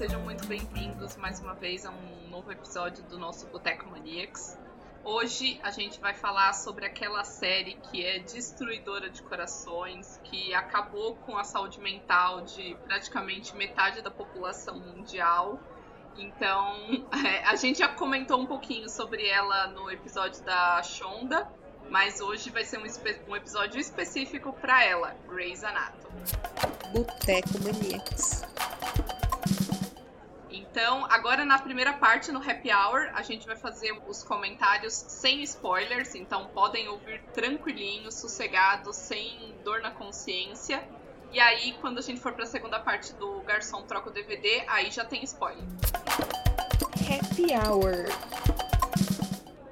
sejam muito bem-vindos mais uma vez a um novo episódio do nosso Boteco Maniacs. Hoje a gente vai falar sobre aquela série que é destruidora de corações, que acabou com a saúde mental de praticamente metade da população mundial. Então, é, a gente já comentou um pouquinho sobre ela no episódio da Shonda, mas hoje vai ser um, um episódio específico para ela, Grey's Anatomy. Boteco Maniacs. Então, agora na primeira parte, no Happy Hour, a gente vai fazer os comentários sem spoilers, então podem ouvir tranquilinho, sossegado, sem dor na consciência. E aí, quando a gente for para a segunda parte do Garçom Troca o DVD, aí já tem spoiler. Happy Hour.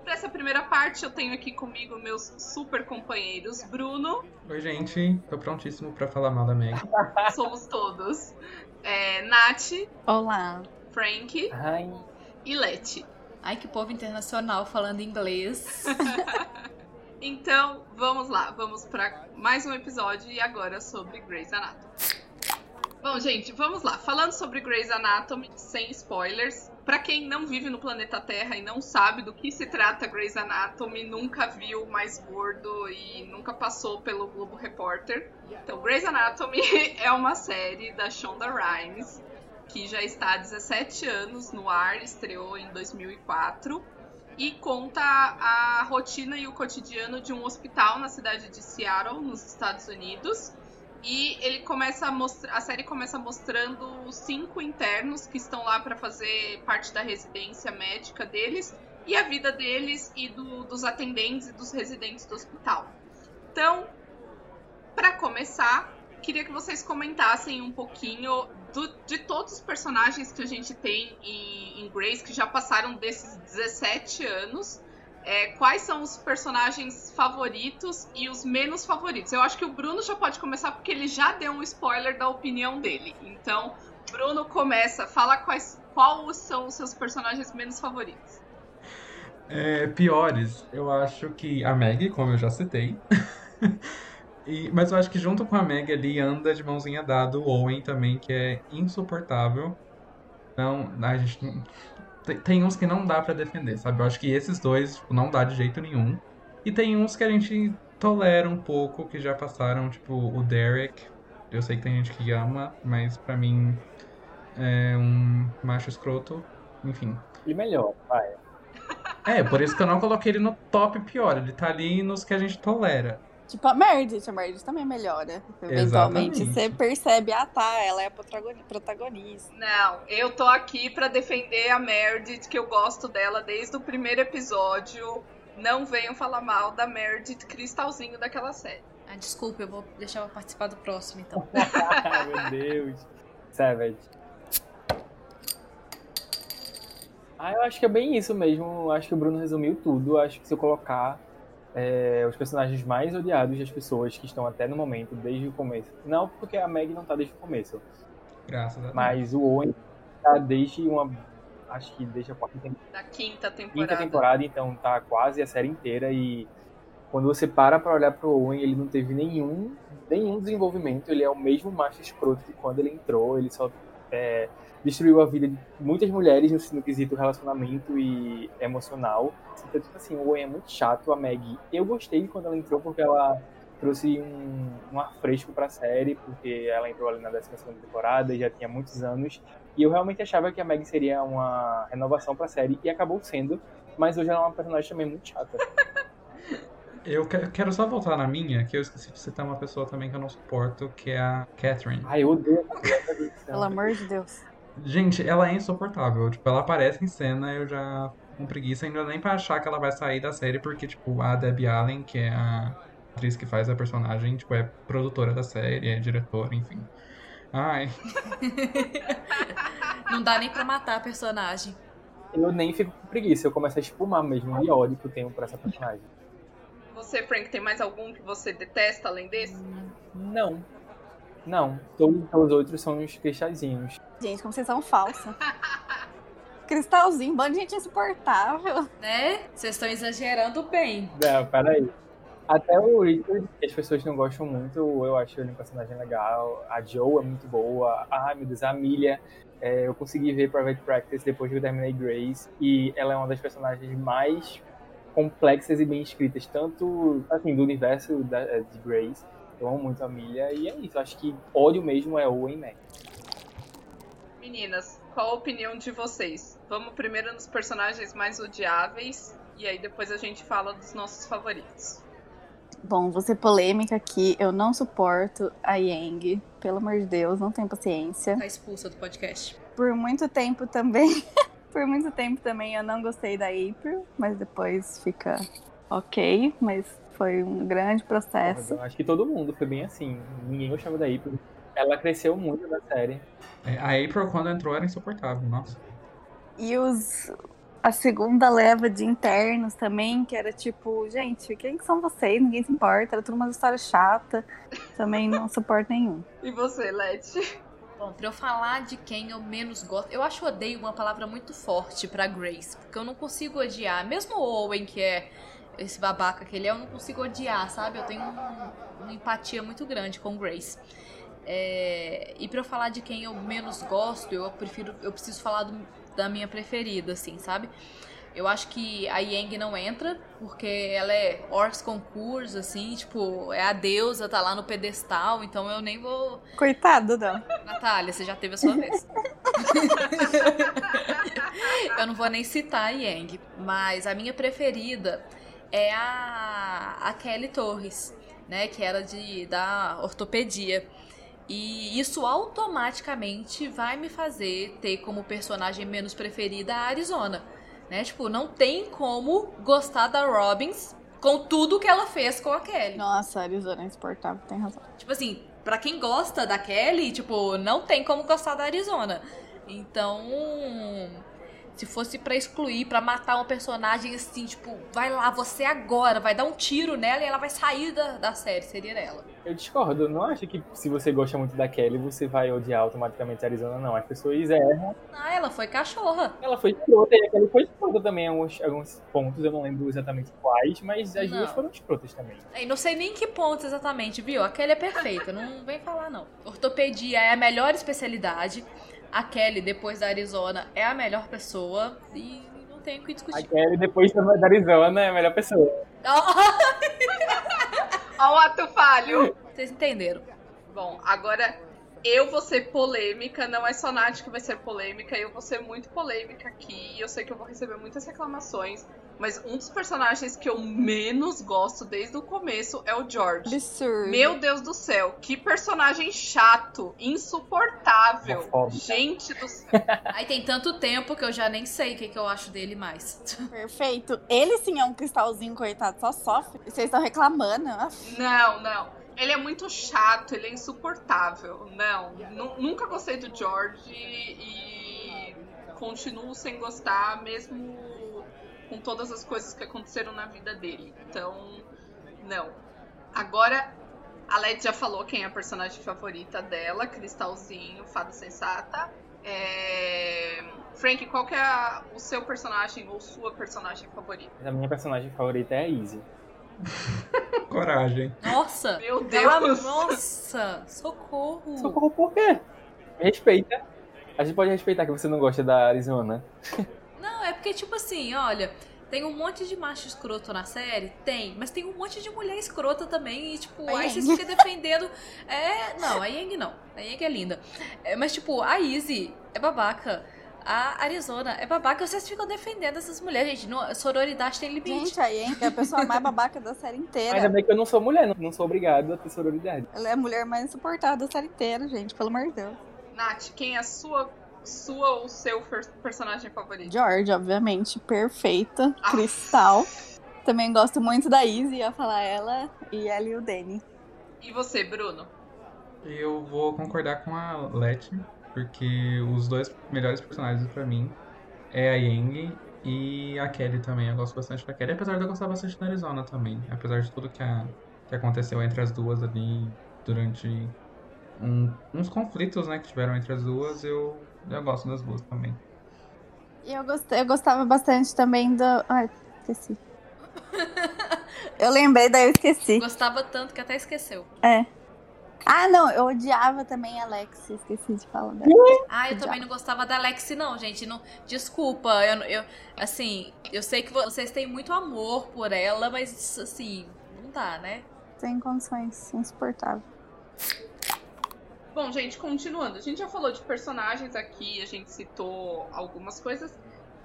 Para essa primeira parte, eu tenho aqui comigo meus super companheiros, Bruno. Oi, gente. Tô prontíssimo para falar mal da Meg. Somos todos. É, Nath. Olá. Frank Ai. e Leti. Ai, que povo internacional falando inglês. então, vamos lá, vamos para mais um episódio e agora sobre Grey's Anatomy. Bom, gente, vamos lá. Falando sobre Grey's Anatomy, sem spoilers. Para quem não vive no planeta Terra e não sabe do que se trata Grey's Anatomy, nunca viu Mais Gordo e nunca passou pelo Globo Repórter. Então, Grey's Anatomy é uma série da Shonda Rhimes que já está há 17 anos no ar, estreou em 2004 e conta a rotina e o cotidiano de um hospital na cidade de Seattle, nos Estados Unidos. E ele começa a mostrar, a série começa mostrando cinco internos que estão lá para fazer parte da residência médica deles e a vida deles e do, dos atendentes e dos residentes do hospital. Então, para começar, queria que vocês comentassem um pouquinho do, de todos os personagens que a gente tem em, em Grace, que já passaram desses 17 anos. É, quais são os personagens favoritos e os menos favoritos? Eu acho que o Bruno já pode começar porque ele já deu um spoiler da opinião dele. Então, Bruno começa, fala quais, quais são os seus personagens menos favoritos. É, piores, eu acho que a Meg, como eu já citei. E, mas eu acho que junto com a Meg ali anda de mãozinha dada o Owen também, que é insuportável. Não, a gente tem, tem uns que não dá para defender, sabe? Eu acho que esses dois tipo, não dá de jeito nenhum. E tem uns que a gente tolera um pouco, que já passaram, tipo o Derek. Eu sei que tem gente que ama, mas para mim é um macho escroto. Enfim. E melhor, vai. É, por isso que eu não coloquei ele no top pior. Ele tá ali nos que a gente tolera. Tipo, a Meredith, a Meredith também melhora. Eventualmente. Exatamente. Você percebe, ah tá, ela é a protagoni- protagonista. Não, eu tô aqui pra defender a Meredith, que eu gosto dela desde o primeiro episódio. Não venham falar mal da Meredith cristalzinho daquela série. ah, desculpa, eu vou deixar ela participar do próximo, então. Meu Deus. Savage. Ah, eu acho que é bem isso mesmo. Acho que o Bruno resumiu tudo. Acho que se eu colocar é, os personagens mais odiados das pessoas que estão até no momento, desde o começo. Não porque a Meg não tá desde o começo, Graças a Deus. mas o Owen tá desde uma. Acho que desde a quarta temporada. Da quinta temporada. quinta temporada, então tá quase a série inteira e quando você para pra olhar pro Owen, ele não teve nenhum, nenhum desenvolvimento, ele é o mesmo macho escroto que quando ele entrou, ele só é, destruiu a vida de muitas mulheres no, no quesito relacionamento e emocional. Então, tipo assim, o Owen é muito chato, a Maggie, eu gostei quando ela entrou porque ela trouxe um, um ar fresco pra série, porque ela entrou ali na 12 segunda temporada e já tinha muitos anos, e eu realmente achava que a Maggie seria uma renovação pra série, e acabou sendo, mas hoje ela é uma personagem também muito chata. Eu que- quero só voltar na minha, que eu esqueci de citar uma pessoa também que eu não suporto, que é a Catherine. Ai, eu odeio. Pelo amor de Deus. Gente, ela é insuportável. Tipo, ela aparece em cena, eu já com preguiça, ainda nem pra achar que ela vai sair da série, porque, tipo, a Debbie Allen, que é a atriz que faz a personagem, tipo, é produtora da série, é diretora, enfim. Ai, Não dá nem pra matar a personagem. Eu nem fico com preguiça, eu começo a espumar mesmo de ódio que eu tenho por essa personagem. Você, Frank, tem mais algum que você detesta além desse? Não. Não. Todos os outros são uns cristalzinhos. Gente, como vocês são falsa. Cristalzinho, bando de gente insuportável. Né? Vocês estão exagerando bem. Não, peraí. Até o Richard, que as pessoas não gostam muito, eu acho ele um personagem legal. A Joe é muito boa. Ah, meu Deus, a Amelia. É, eu consegui ver Private Practice depois que eu terminei Grace. E ela é uma das personagens mais complexas e bem escritas, tanto assim, do universo da, de Grace. Eu amo muito a Amelia. E é isso, eu acho que ódio mesmo é Owen Mac. Meninas, qual a opinião de vocês? Vamos primeiro nos personagens mais odiáveis e aí depois a gente fala dos nossos favoritos. Bom, vou ser polêmica aqui. Eu não suporto a Yang. Pelo amor de Deus, não tenho paciência. Tá expulsa do podcast. Por muito tempo também. por muito tempo também eu não gostei da April, mas depois fica ok. Mas foi um grande processo. Eu acho que todo mundo foi bem assim. Ninguém gostava da April. Ela cresceu muito na série. É, a April, quando entrou, era insuportável, nossa. E os, a segunda leva de internos também, que era tipo, gente, quem que são vocês? Ninguém se importa, era tudo uma história chata. Também não suporto nenhum. E você, Leti? Bom, pra eu falar de quem eu menos gosto, eu acho odeio uma palavra muito forte pra Grace, porque eu não consigo odiar. Mesmo o Owen, que é esse babaca que ele é, eu não consigo odiar, sabe? Eu tenho um, uma empatia muito grande com Grace. É, e pra eu falar de quem eu menos gosto, eu prefiro, eu preciso falar do, da minha preferida, assim, sabe? Eu acho que a Yang não entra, porque ela é Orcs Concurso, assim, tipo, é a deusa, tá lá no pedestal, então eu nem vou. Coitado, não. Natália, você já teve a sua vez. eu não vou nem citar a Yang, mas a minha preferida é a, a Kelly Torres, né, que era de da ortopedia. E isso automaticamente vai me fazer ter como personagem menos preferida a Arizona. Né? Tipo, não tem como gostar da Robbins com tudo que ela fez com a Kelly. Nossa, a Arizona é insuportável, tem razão. Tipo assim, pra quem gosta da Kelly, tipo, não tem como gostar da Arizona. Então, se fosse para excluir, para matar um personagem assim, tipo, vai lá, você agora, vai dar um tiro nela e ela vai sair da, da série, seria ela. Eu discordo, não acho que se você gosta muito da Kelly, você vai odiar automaticamente a Arizona, não. As pessoas erram. Ah, ela foi cachorra. Ela foi escrota e a Kelly foi escrota também em alguns, alguns pontos, eu não lembro exatamente quais, mas as Não. duas foram escrotas também. E não sei nem que pontos exatamente, viu? A Kelly é perfeita, não vem falar não. Ortopedia é a melhor especialidade. A Kelly, depois da Arizona, é a melhor pessoa e não tem o que A discutir. Kelly, depois da Arizona, é a melhor pessoa. Ó o ato falho. Vocês entenderam? Bom, agora eu vou ser polêmica, não é só Nath que vai ser polêmica, eu vou ser muito polêmica aqui, e eu sei que eu vou receber muitas reclamações, mas um dos personagens que eu menos gosto desde o começo é o George. Absurdo. Meu Deus do céu, que personagem chato, insuportável. Homofóbico. Gente do céu. Aí tem tanto tempo que eu já nem sei o que, que eu acho dele mais. Perfeito. Ele sim é um cristalzinho, coitado, só sofre. Vocês estão reclamando. Aff. Não, não. Ele é muito chato, ele é insuportável. Não, nu- nunca gostei do George e continuo sem gostar, mesmo com todas as coisas que aconteceram na vida dele. Então, não. Agora, a Led já falou quem é a personagem favorita dela, Cristalzinho, Fada Sensata. É... Frank, qual que é a- o seu personagem ou sua personagem favorita? A minha personagem favorita é a Izzy. Coragem. Nossa! Meu Ela- Deus! nossa! Socorro! Socorro por quê? Respeita. A gente pode respeitar que você não gosta da Arizona. É porque, tipo assim, olha, tem um monte de macho escroto na série? Tem, mas tem um monte de mulher escrota também, e, tipo, A aí vocês Yang. ficam defendendo. É. Não, a Yang não. A Yang é linda. É, mas, tipo, a Izzy é babaca. A Arizona é babaca. Vocês ficam defendendo essas mulheres, gente. Não, sororidade tem limite. Gente, a Yenka é a pessoa mais babaca da série Ainda inteira. bem que eu não sou mulher, não, não sou obrigado a ter sororidade. Ela é a mulher mais insuportável da série inteira, gente. Pelo amor de Deus. Nath, quem é a sua, sua ou seu personagem favorito? George, obviamente, perfeita. Ah. Cristal. Também gosto muito da Izzy, ia falar ela. E ela e o Danny. E você, Bruno? Eu vou concordar com a Letty, porque os dois melhores personagens pra mim é a Yang e a Kelly também. Eu gosto bastante da Kelly, apesar de eu gostar bastante da Arizona também. Apesar de tudo que, a- que aconteceu entre as duas ali durante um- uns conflitos né, que tiveram entre as duas, eu, eu gosto das duas também. E eu, gostei, eu gostava bastante também do. Ai, esqueci. Eu lembrei, daí eu esqueci. Gostava tanto que até esqueceu. É. Ah, não, eu odiava também a Alex, esqueci de falar dela. Ah, eu também não gostava da Lexi, não, gente. Não, desculpa, eu, eu assim, eu sei que vocês têm muito amor por ela, mas assim, não dá, né? Sem condições, insuportável. Bom, gente, continuando. A gente já falou de personagens aqui, a gente citou algumas coisas.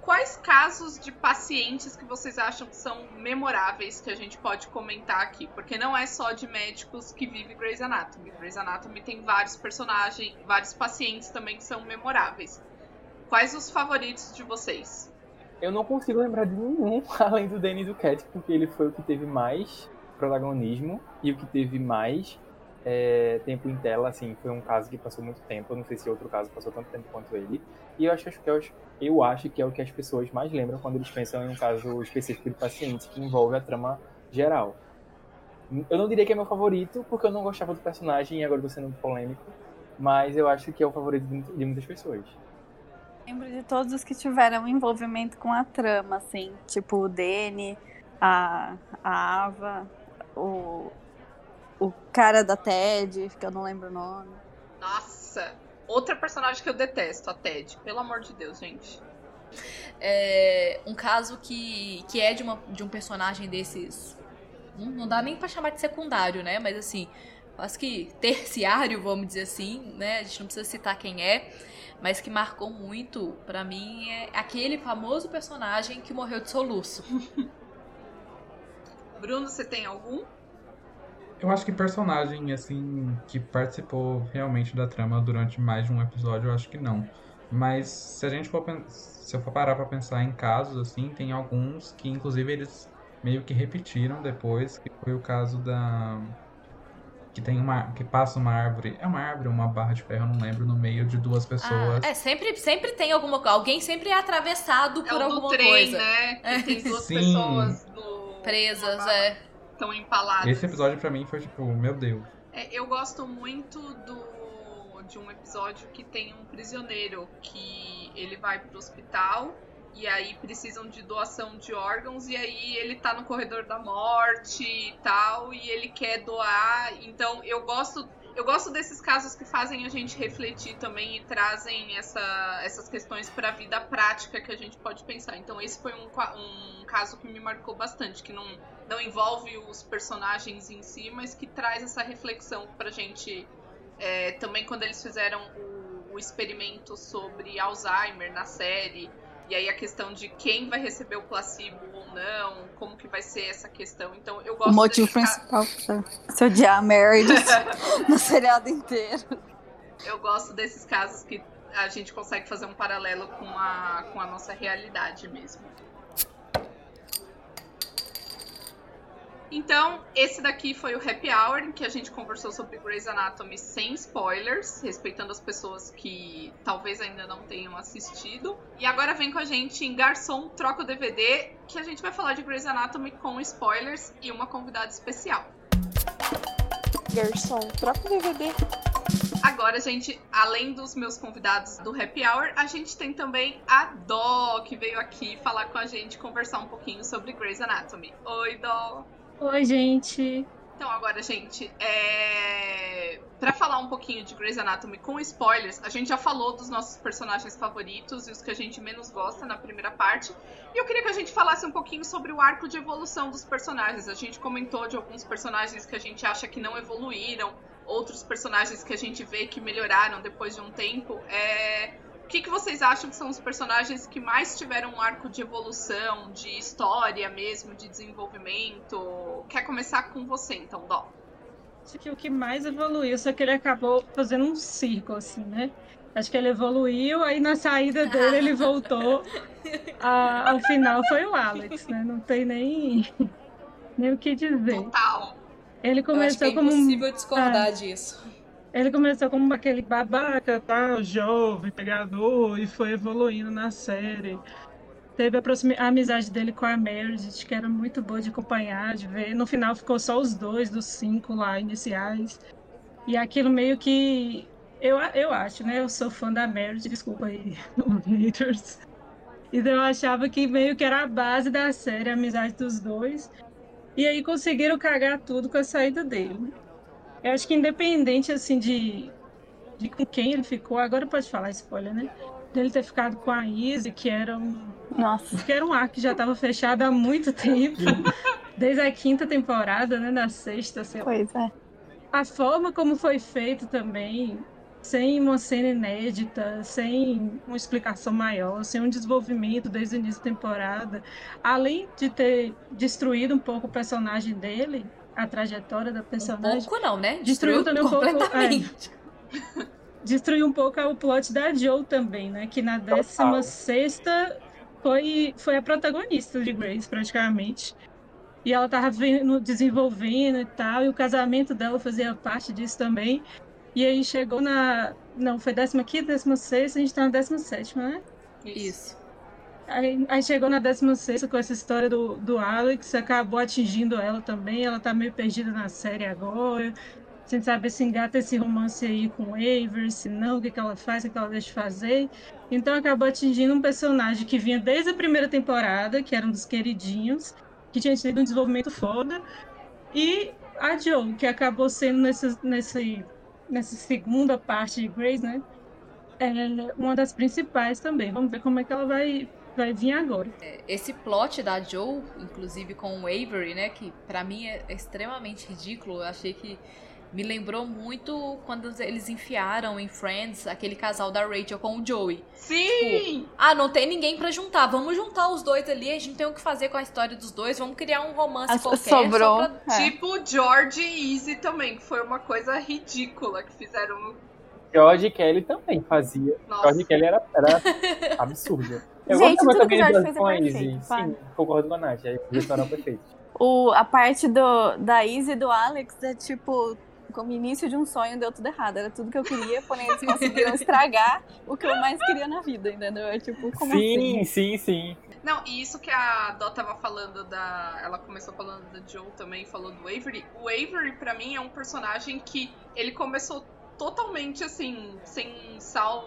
Quais casos de pacientes que vocês acham que são memoráveis que a gente pode comentar aqui? Porque não é só de médicos que vive Grey's Anatomy. Grey's Anatomy tem vários personagens, vários pacientes também que são memoráveis. Quais os favoritos de vocês? Eu não consigo lembrar de nenhum além do Danny Duquette, porque ele foi o que teve mais protagonismo e o que teve mais é, tempo em tela, assim, foi um caso que passou muito tempo. Eu não sei se outro caso passou tanto tempo quanto ele. E eu acho que eu, eu acho que é o que as pessoas mais lembram quando eles pensam em um caso específico de paciente que envolve a trama geral. Eu não diria que é meu favorito, porque eu não gostava do personagem e agora estou sendo polêmico, mas eu acho que é o favorito de muitas pessoas. Lembro de todos os que tiveram envolvimento com a trama, assim, tipo o Dene, a, a Ava, o, o cara da Ted, que eu não lembro o nome. Nossa, outra personagem que eu detesto, a Ted. Pelo amor de Deus, gente. É, um caso que, que é de, uma, de um personagem desses. Não, não dá nem pra chamar de secundário, né? Mas assim, quase que terciário, vamos dizer assim, né? A gente não precisa citar quem é, mas que marcou muito para mim é aquele famoso personagem que morreu de soluço. Bruno, você tem algum? Eu acho que personagem, assim, que participou realmente da trama durante mais de um episódio, eu acho que não. Mas se a gente for se eu for parar pra pensar em casos, assim, tem alguns que inclusive eles meio que repetiram depois, que foi o caso da. Que tem uma. que passa uma árvore. É uma árvore ou uma barra de ferro, eu não lembro, no meio de duas pessoas. Ah, é, sempre, sempre tem alguma Alguém sempre é atravessado por é o alguma do trem, coisa. né? É. Tem duas Sim. pessoas no, Presas, é. Estão empaladas. Esse episódio pra mim foi tipo, meu Deus. É, eu gosto muito do de um episódio que tem um prisioneiro que ele vai pro hospital e aí precisam de doação de órgãos e aí ele tá no corredor da morte e tal e ele quer doar. Então eu gosto eu gosto desses casos que fazem a gente refletir também e trazem essa, essas questões para a vida prática que a gente pode pensar. Então esse foi um, um caso que me marcou bastante, que não, não envolve os personagens em si, mas que traz essa reflexão pra gente é, também quando eles fizeram o, o, experimento sobre Alzheimer na série, e aí a questão de quem vai receber o placebo não, como que vai ser essa questão. Então eu gosto O motivo principal pra se odiar a Meredith no seriado inteiro. Eu gosto desses casos que a gente consegue fazer um paralelo com a, com a nossa realidade mesmo. Então, esse daqui foi o Happy Hour, em que a gente conversou sobre Grey's Anatomy sem spoilers, respeitando as pessoas que talvez ainda não tenham assistido. E agora vem com a gente em Garçom Troca o DVD, que a gente vai falar de Grey's Anatomy com spoilers e uma convidada especial. Garçom, troca o DVD. Agora, gente, além dos meus convidados do Happy Hour, a gente tem também a Dó, que veio aqui falar com a gente, conversar um pouquinho sobre Grey's Anatomy. Oi, Dó! Oi, gente. Então, agora, gente, é... para falar um pouquinho de Grey's Anatomy com spoilers, a gente já falou dos nossos personagens favoritos e os que a gente menos gosta na primeira parte. E eu queria que a gente falasse um pouquinho sobre o arco de evolução dos personagens. A gente comentou de alguns personagens que a gente acha que não evoluíram, outros personagens que a gente vê que melhoraram depois de um tempo. É... O que, que vocês acham que são os personagens que mais tiveram um arco de evolução, de história mesmo, de desenvolvimento? Quer começar com você, então, Dó? Acho que o que mais evoluiu, só que ele acabou fazendo um círculo, assim, né? Acho que ele evoluiu, aí na saída dele ele voltou. A, ao final foi o Alex, né? Não tem nem, nem o que dizer. Total. Ele Eu acho que começou é como um. impossível discordar Ah. disso. Ele começou como aquele babaca, tal, jovem, pegador, e foi evoluindo na série. Teve a, a amizade dele com a Meredith, que era muito boa de acompanhar, de ver. No final ficou só os dois dos cinco lá iniciais. E aquilo meio que. Eu, eu acho, né? Eu sou fã da Meredith, desculpa aí, haters. Então eu achava que meio que era a base da série, a amizade dos dois. E aí conseguiram cagar tudo com a saída dele. Eu acho que independente, assim, de, de com quem ele ficou, agora pode falar spoiler, né? Dele ter ficado com a Izzy, que era um, Nossa. que era um arco que já estava fechado há muito tempo. Desde a quinta temporada, né? Na sexta, sei lá. Pois é. A forma como foi feito também, sem uma cena inédita, sem uma explicação maior, sem um desenvolvimento desde o início da temporada, além de ter destruído um pouco o personagem dele, a trajetória da Um personagem, pouco não, né? Destruiu também um pouco- completamente. destruiu um pouco o plot da Joe também, né? Que na 16 foi, foi a protagonista de Grace, praticamente. E ela tava vendo, desenvolvendo e tal, e o casamento dela fazia parte disso também. E aí chegou na. Não, foi 15, 16, a gente tá na 17, né? Isso. Aí, aí chegou na 16 com essa história do, do Alex, acabou atingindo ela também. Ela tá meio perdida na série agora. Sem saber se engata esse romance aí com o Avery, se não, o que, que ela faz, o que ela deixa de fazer. Então acabou atingindo um personagem que vinha desde a primeira temporada, que era um dos queridinhos, que tinha tido um desenvolvimento foda. E a Joe, que acabou sendo nessa, nesse, nessa segunda parte de Grace, né? É uma das principais também. Vamos ver como é que ela vai, vai vir agora. Esse plot da Joe, inclusive com o Avery, né? Que pra mim é extremamente ridículo. Eu achei que me lembrou muito quando eles enfiaram em Friends aquele casal da Rachel com o Joey. Sim! Ah, não tem ninguém pra juntar. Vamos juntar os dois ali. A gente tem o que fazer com a história dos dois. Vamos criar um romance Ah, qualquer. sobrou. só pra- É. Tipo George e Easy também, que foi uma coisa ridícula que fizeram. George Kelly também fazia. Nossa. George Kelly era, era absurdo. Eu Gente, gostava tudo também que Blood fez é com a perfeito, Izzy. sabe? Sim, concordo com a Nath. Aí eles foram perfeitos. O, a parte do, da Izzy e do Alex é tipo. Como início de um sonho deu tudo errado. Era tudo que eu queria, porém eles conseguiram estragar o que eu mais queria na vida, entendeu? É tipo, como sim, assim? sim, sim. Não, e isso que a Dó tava falando da. Ela começou falando da Joe também, falou do Avery. O Avery, pra mim, é um personagem que ele começou totalmente assim, sem sal.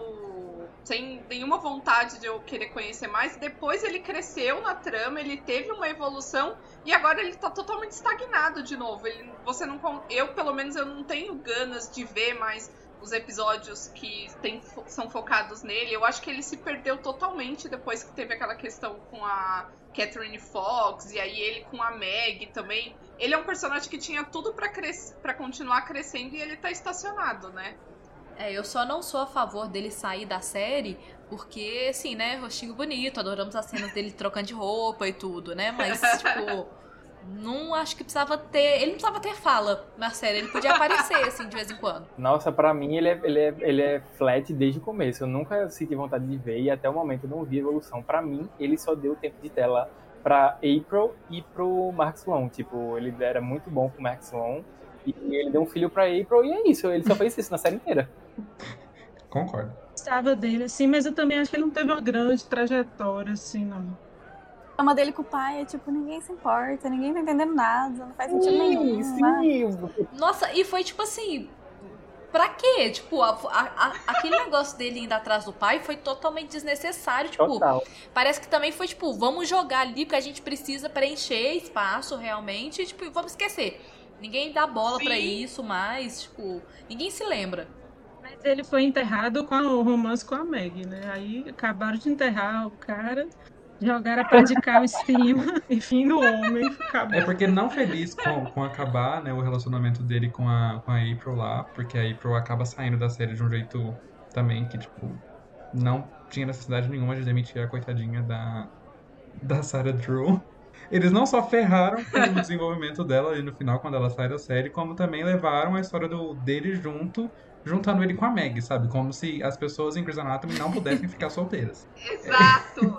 Sem nenhuma vontade de eu querer conhecer mais. Depois ele cresceu na trama, ele teve uma evolução e agora ele tá totalmente estagnado de novo. Ele, você não, eu pelo menos eu não tenho ganas de ver mais os episódios que tem, são focados nele. Eu acho que ele se perdeu totalmente depois que teve aquela questão com a Catherine Fox e aí ele com a Meg também. Ele é um personagem que tinha tudo pra cres- continuar crescendo e ele tá estacionado, né? É, eu só não sou a favor dele sair da série, porque, assim, né, rostinho bonito, adoramos as cenas dele trocando de roupa e tudo, né? Mas, tipo, não acho que precisava ter. Ele não precisava ter fala na série, ele podia aparecer, assim, de vez em quando. Nossa, pra mim ele é, ele, é, ele é flat desde o começo. Eu nunca senti vontade de ver e até o momento eu não vi evolução. Pra mim, ele só deu tempo de tela pra April e pro Mark Sloan. Tipo, ele era muito bom com o Mark Sloan. E ele deu um filho pra April e é isso. Ele só fez isso na série inteira. Concordo. Gostava dele, assim, mas eu também acho que ele não teve uma grande trajetória, assim, não. A fama dele com o pai é tipo, ninguém se importa, ninguém tá entendendo nada, não faz sentido nenhum. Sim, né? sim. Nossa, e foi tipo assim. Pra quê? Tipo, a- a- a- aquele negócio dele indo atrás do pai foi totalmente desnecessário. Tipo, Total. Parece que também foi, tipo, vamos jogar ali porque a gente precisa preencher espaço realmente, tipo, e vamos esquecer. Ninguém dá bola pra Sim. isso mais, tipo, ninguém se lembra. Mas ele foi enterrado com o romance com a Meg, né? Aí acabaram de enterrar o cara, jogaram a pá de cal em cima, e fim do homem. Acabou. É porque não feliz com, com acabar, né, o relacionamento dele com a, com a April lá, porque a April acaba saindo da série de um jeito também que, tipo, não tinha necessidade nenhuma de demitir a coitadinha da, da Sarah Drew. Eles não só ferraram com o desenvolvimento dela ali no final, quando ela sai da série, como também levaram a história do, dele junto, juntando ele com a Meg, sabe? Como se as pessoas em Grey's Anatomy não pudessem ficar solteiras. Exato!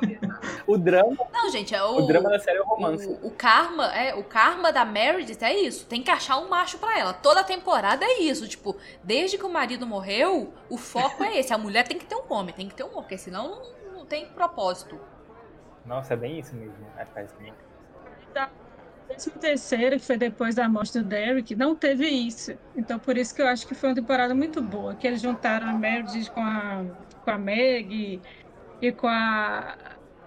O drama, Não, gente, é o. o drama da série é o romance. O, o karma, é, o karma da Meredith é isso. Tem que achar um macho pra ela. Toda temporada é isso. Tipo, desde que o marido morreu, o foco é esse. A mulher tem que ter um homem, tem que ter um homem, porque senão não, não tem propósito. Nossa, é bem isso mesmo. É, faz bem. Décimo terceiro, que foi depois da morte do Derek, não teve isso. Então, por isso que eu acho que foi uma temporada muito boa. Que eles juntaram a Meredith com a, com a Meg e com a,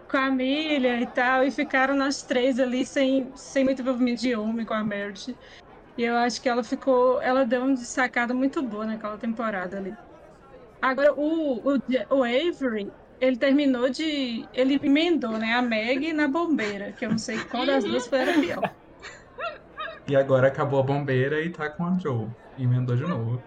com a Milha e tal, e ficaram nós três ali sem, sem muito envolvimento de homem com a Meredith. E eu acho que ela ficou. Ela deu uma sacada muito boa naquela temporada ali. Agora, o, o, o Avery, ele terminou de. Ele emendou, né? A Meg na bombeira, que eu não sei qual das duas foi a pior. E agora acabou a bombeira e tá com a Joe. Emendou de novo.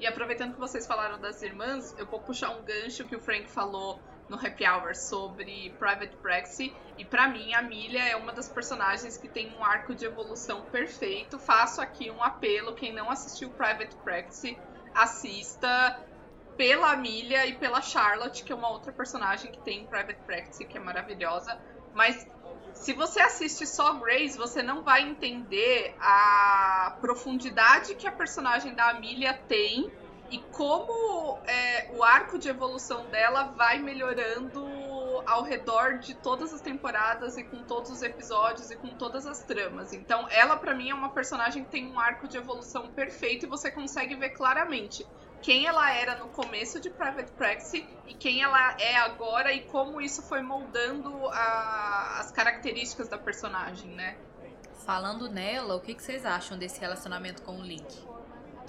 E aproveitando que vocês falaram das irmãs, eu vou puxar um gancho que o Frank falou no Happy Hour sobre Private Practice. E para mim, a Milha é uma das personagens que tem um arco de evolução perfeito. Faço aqui um apelo: quem não assistiu Private Practice, assista pela Milha e pela Charlotte, que é uma outra personagem que tem Private Practice, que é maravilhosa. Mas se você assiste só Grace, você não vai entender a profundidade que a personagem da Amelia tem e como é, o arco de evolução dela vai melhorando ao redor de todas as temporadas e com todos os episódios e com todas as tramas. Então, ela para mim é uma personagem que tem um arco de evolução perfeito e você consegue ver claramente quem ela era no começo de Private Practice e quem ela é agora e como isso foi moldando a, as características da personagem, né? Falando nela, o que, que vocês acham desse relacionamento com o Link?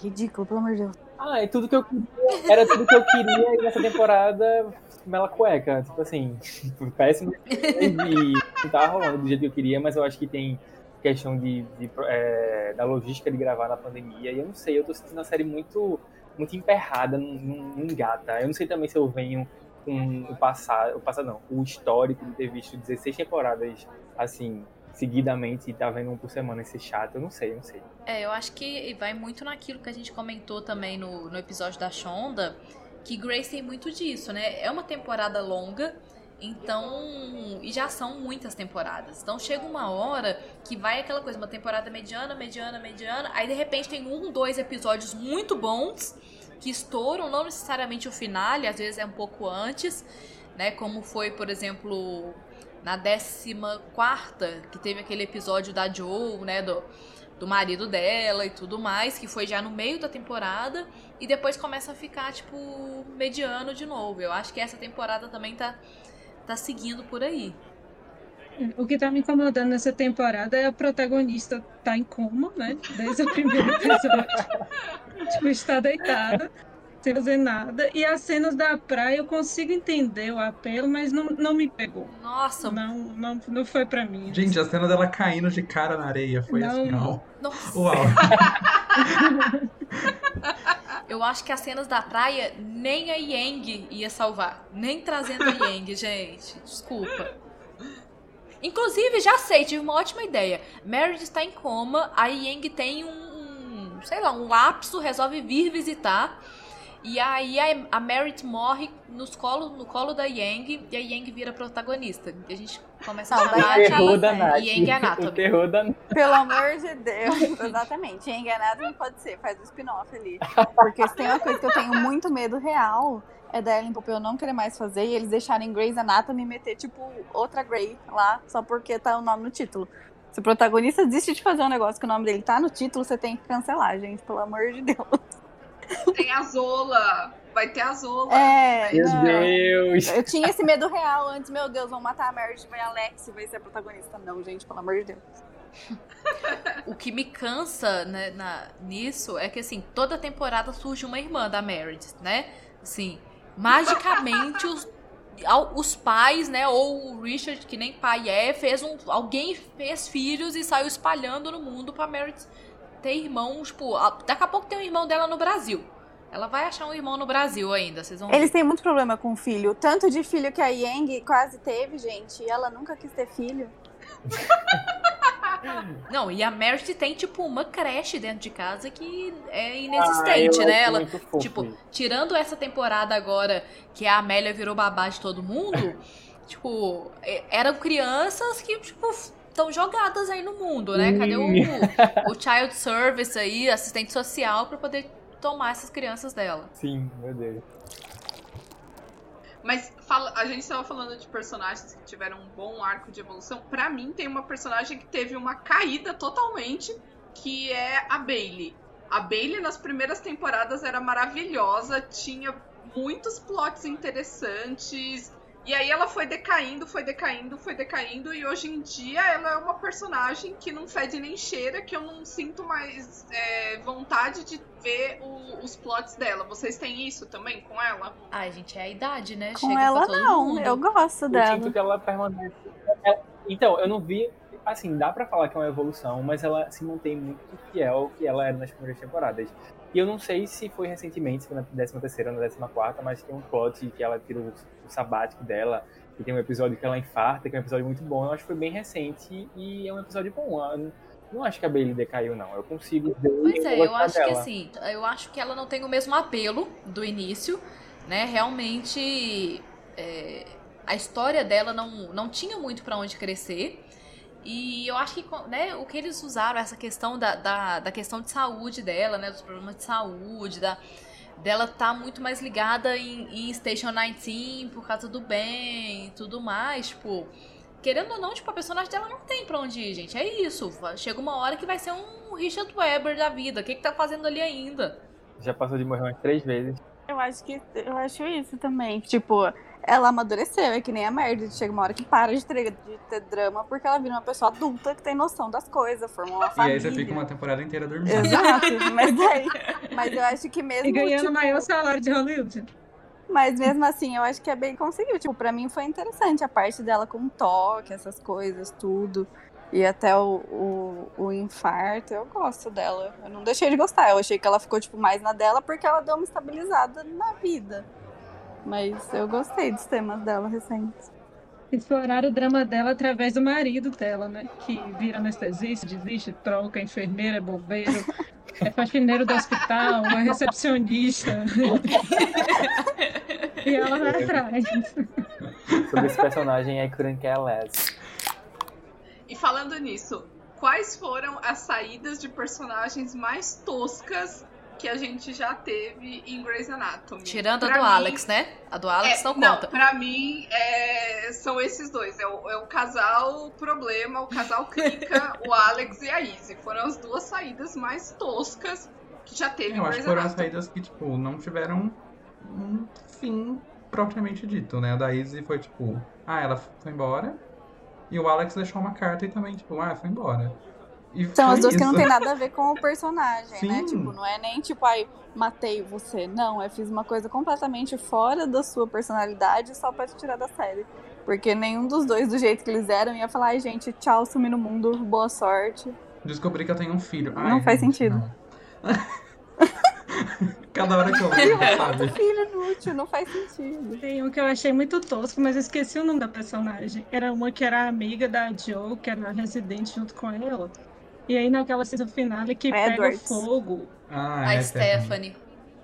Ridículo, pelo amor de Deus. Ah, é tudo que eu queria. Era tudo que eu queria e nessa temporada mela cueca. Tipo assim, péssimo. E não tá rolando do jeito que eu queria, mas eu acho que tem questão de, de é, da logística de gravar na pandemia. E eu não sei, eu tô sentindo a série muito muito emperrada, não, não engata. Eu não sei também se eu venho com o passado, o passado não, o histórico de ter visto 16 temporadas assim, seguidamente e tá vendo um por semana esse chato, eu não sei, eu não sei. É, eu acho que vai muito naquilo que a gente comentou também no, no episódio da Shonda, que Grace tem muito disso, né? É uma temporada longa, então, e já são muitas temporadas. Então chega uma hora que vai aquela coisa, uma temporada mediana, mediana, mediana, aí de repente tem um, dois episódios muito bons que estouram, não necessariamente o final, às vezes é um pouco antes, né? Como foi, por exemplo, na 14 quarta, que teve aquele episódio da Joe, né? Do, do marido dela e tudo mais, que foi já no meio da temporada, e depois começa a ficar, tipo, mediano de novo. Eu acho que essa temporada também tá tá seguindo por aí. O que tá me incomodando nessa temporada é a protagonista tá em coma, né? Desde o primeiro episódio. tipo, está deitada, sem fazer nada. E as cenas da praia eu consigo entender o apelo, mas não, não me pegou. Nossa! Não, não, não foi pra mim. Gente, a cena dela caindo de cara na areia foi Não. assim, ó. Nossa! Uau. Eu acho que as cenas da praia nem a Yang ia salvar. Nem trazendo a Yang, gente. Desculpa. Inclusive, já sei, tive uma ótima ideia. Meredith está em coma, a Yang tem um, um, sei lá, um lapso, resolve vir visitar. E aí a, Meredith morre nos colo, no colo da Yang e a Yang vira protagonista. E a gente começa a chamar achar de. Yang O Anatomy. terror da. Pelo amor de Deus, exatamente. Enganado não pode ser, faz o spin-off ali. Porque se tem uma coisa que eu tenho muito medo real, é da Ellen Pompeo não querer mais fazer e eles deixarem Grey's Anatomy meter, tipo, outra Grey lá, só porque tá o nome no título. Se o protagonista desiste de fazer um negócio que o nome dele tá no título, você tem que cancelar, gente, pelo amor de Deus. Tem a Zola. Vai ter a Zola. É, Meu não. Deus! Eu tinha esse medo real antes, meu Deus, vão matar a Meredith, vai a Alex, vai ser a protagonista. Não, gente, pelo amor de Deus. O que me cansa né, na- nisso é que, assim, toda temporada surge uma irmã da Meredith, né? Assim, magicamente os, ao- os pais, né, ou o Richard, que nem pai é, fez um, alguém fez filhos e saiu espalhando no mundo pra Meredith ter irmãos, tipo, a- daqui a pouco tem um irmão dela no Brasil. Ela vai achar um irmão no Brasil ainda, vocês vão ver. Eles têm muito problema com filho. Tanto de filho que a Yang quase teve, gente, e ela nunca quis ter filho. Não, e a Meredith tem, tipo, uma creche dentro de casa que é Ah, inexistente, eu né? acho Ela, tipo, tirando essa temporada agora que a Amélia virou babá de todo mundo, tipo, é- eram crianças que, tipo, estão jogadas aí no mundo, né? Cadê o, o child service aí, assistente social, pra poder tomar essas crianças dela? Sim, meu Deus. Mas fala- a gente estava falando de personagens que tiveram um bom arco de evolução. Pra mim, tem uma personagem que teve uma caída totalmente, que é a Bailey. A Bailey nas primeiras temporadas era maravilhosa, tinha muitos plots interessantes, E aí ela foi decaindo, foi decaindo, foi decaindo, e hoje em dia ela é uma personagem que não fede nem cheira, que eu não sinto mais é, vontade de ver o, os plots dela. Vocês têm isso também com ela? Ai, gente, é a idade, né? Com Chega ela não, mundo. eu gosto Eu dela. sinto que ela permanece. ela- Então, eu não vi. Assim, dá pra falar que é uma evolução, mas ela se mantém muito fiel ao que ela era nas primeiras temporadas. E eu não sei se foi recentemente, se foi na 13 terceira ou na 14 mas tem um plot que ela tira o, o sabático dela, e tem um episódio que ela infarta, que é um episódio muito bom. Eu acho que foi bem recente e é um episódio bom. Eu não- acho que a Bailey decaiu, não. Eu consigo ver. Pois é, eu acho que dela. assim, eu acho que ela não tem o mesmo apelo do início, né? Realmente é, a história dela não, não tinha muito pra onde crescer. E eu acho que né, o que eles usaram, essa questão da, da, da questão de saúde dela, né? Dos problemas de saúde, da, dela tá muito mais ligada em, em Station 19 por causa do bem e tudo mais, tipo. Querendo ou não, tipo, a personagem dela não tem pra onde ir, gente. É isso. vai- Chega uma hora que vai ser um Richard Webber da vida. O que que tá fazendo ali ainda? Já passou de morrer umas três vezes. Eu acho que eu acho isso também. Tipo, ela amadureceu, é que nem a merda. Chega uma hora que para de ter, de ter drama porque ela vira uma pessoa adulta que tem noção das coisas, formou uma E família. aí você fica uma temporada inteira dormindo. Exato, mas, aí, mas eu acho que mesmo. E ganhando tipo, o maior salário de Hollywood. Mas mesmo assim, eu acho que a bem conseguiu. Tipo, pra mim foi interessante a parte dela com toque, essas coisas, tudo. E até o, o, o infarto, eu gosto dela. Eu não deixei de gostar. Eu achei que ela ficou, tipo, mais na dela porque ela deu uma estabilizada na vida. Mas eu gostei dos temas dela recentes. Exploraram o drama dela através do marido dela, né? Que vira anestesista, desiste, troca, enfermeira, bombeiro, é faxineiro do hospital, é recepcionista. e ela vai atrás. Sobre esse personagem, I couldn't care less. E falando nisso, quais foram as saídas de personagens mais toscas que a gente já teve em Grey's Anatomy? Tirando a Pra do mim, Alex, né? A do Alex é, não não, conta. pra mim é, são esses dois. É o, é o casal problema, o casal clica, o Alex e a Izzy. Foram as duas saídas mais toscas que já teve em Eu acho que Grey's foram as saídas que, tipo, não tiveram um fim propriamente dito, né? A da Izzy foi, tipo, ah, ela foi embora. E o Alex deixou uma carta e também, tipo, ah, foi embora. E São as duas que não isso. tem nada a ver com o personagem, né? Sim. Tipo, não é nem tipo, ai, matei você. Não, eu fiz uma coisa completamente fora da sua personalidade só pra te tirar da série. Porque nenhum dos dois, do jeito que eles eram, ia falar, ai, gente, tchau, sumi no mundo, boa sorte. Descobri que eu tenho um filho. Ai, Não faz gente, sentido. não. Cada hora que eu leio, sabe? Filho inútil, não faz sentido. Tem um que eu achei muito tosco, mas eu esqueci o nome da personagem. Era uma que era amiga da Joe, que era residente junto com ela. E aí naquela season finale que pega Edwards. fogo. Ah, A é, Stephanie.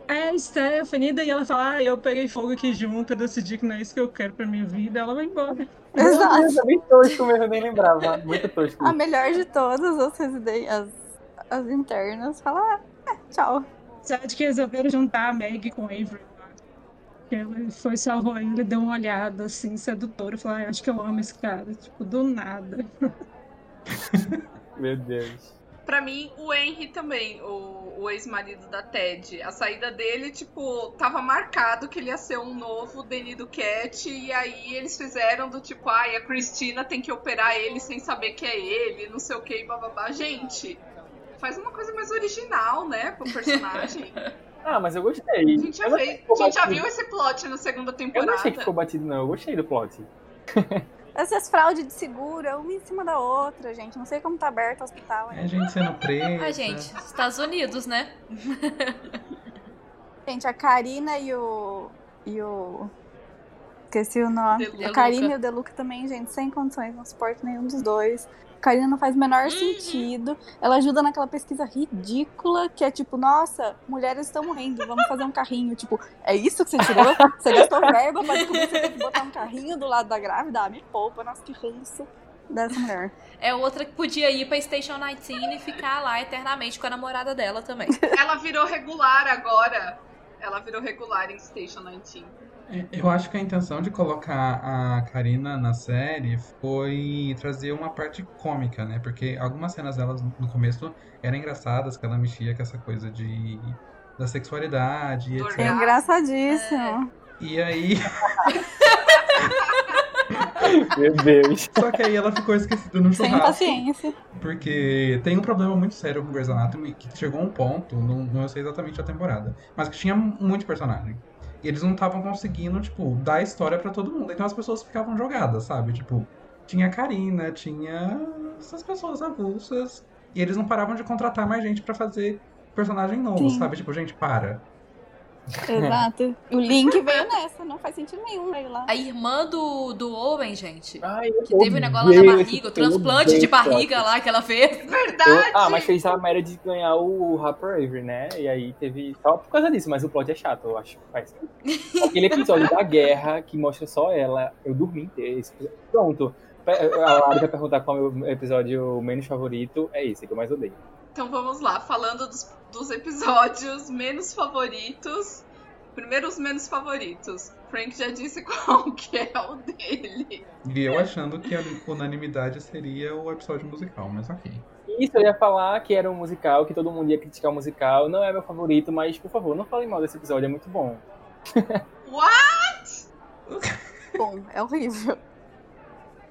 É a Stephanie, daí ela fala, ah, eu peguei fogo aqui junto, eu decidi que não é isso que eu quero pra minha vida, ela vai embora. Exato. É bem tosco mesmo, eu nem lembrava. Muito tosco. A melhor de todas, as residentes, as, as internas, fala, ah, é, tchau. Sabe que resolveram juntar a Meg com o Avery ela foi, salvou ele, deu uma olhada assim, sedutora, e falou, ah, acho que eu amo esse cara. Tipo, do nada. Meu Deus. Pra mim, o Henry também, o, o ex-marido da Ted. A saída dele, tipo, tava marcado que ele ia ser um novo Danny do Cat. E aí eles fizeram do tipo, ai, a Cristina tem que operar ele sem saber que é ele, não sei o que, bababá. Gente, faz uma coisa mais original, né, pro personagem. Ah, mas eu gostei. A gente já, fez- a gente já viu esse plot na segunda Eu não temporada. achei que ficou batido, não. Eu gostei do plot. Essas fraudes de seguro, uma em cima da outra, gente. Não sei como tá aberto o hospital. É gente sendo presa. Ai, gente, Estados Unidos, né? Gente, a Karina e o. E o. Esqueci o nome. A Karina e o Deluca também, gente, sem condições, não suporto nenhum dos dois. Karina não faz o menor sentido. Ela ajuda naquela pesquisa ridícula que é tipo, nossa, mulheres estão morrendo, vamos fazer um carrinho. Tipo, é isso que você tirou? Você gastou verba pra descobrir que você tem que botar um carrinho do lado da grávida? Ah, me poupa, nossa, que ranço dessa mulher. É outra que podia ir pra Station 19 e ficar lá eternamente com a namorada dela também. Ela virou regular agora. Ela virou regular em Station 19. É, Eu acho que a intenção de colocar a Karina na série foi trazer uma parte cômica, né? Porque algumas cenas delas no começo eram engraçadas, que ela mexia com essa coisa de da sexualidade, etc. É engraçadíssimo. E aí Meu Deus. Só que aí ela ficou esquecida no Sem churrasco. paciência. Porque tem um problema muito sério com Grey's Anatomy que chegou a um ponto, não, não sei exatamente a temporada, mas que tinha muito personagem. E eles não estavam conseguindo, tipo, dar história pra todo mundo. Então as pessoas ficavam jogadas, sabe? Tipo, tinha a Karina, tinha essas pessoas avulsas. E eles não paravam de contratar mais gente pra fazer personagem novo, Sim. sabe? Tipo, gente, para. Exato. O Link veio nessa, não faz sentido nenhum veio lá. A irmã do, do Owen, gente. Ai, Que teve o negócio lá na barriga, o transplante de barriga lá que ela fez. Verdade! Eu- ah, mas fez a Meredith ganhar o Harper Avery, né? E aí teve. Só por causa disso, mas o plot é chato, eu acho. Faz. Aquele episódio da guerra que mostra só ela, eu dormi inteiro. Pronto. A Lari vai perguntar qual é o meu episódio menos favorito. É esse que eu mais odeio. Então vamos lá, falando dos, dos episódios menos favoritos. Primeiro os menos favoritos. Frank já disse qual que é o dele. E eu achando que a unanimidade seria o episódio musical, mas ok. Isso, eu ia falar que era um musical, que todo mundo ia criticar o musical. Não é meu favorito, mas por favor, não falem mal desse episódio, é muito bom. What? Bom, é horrível.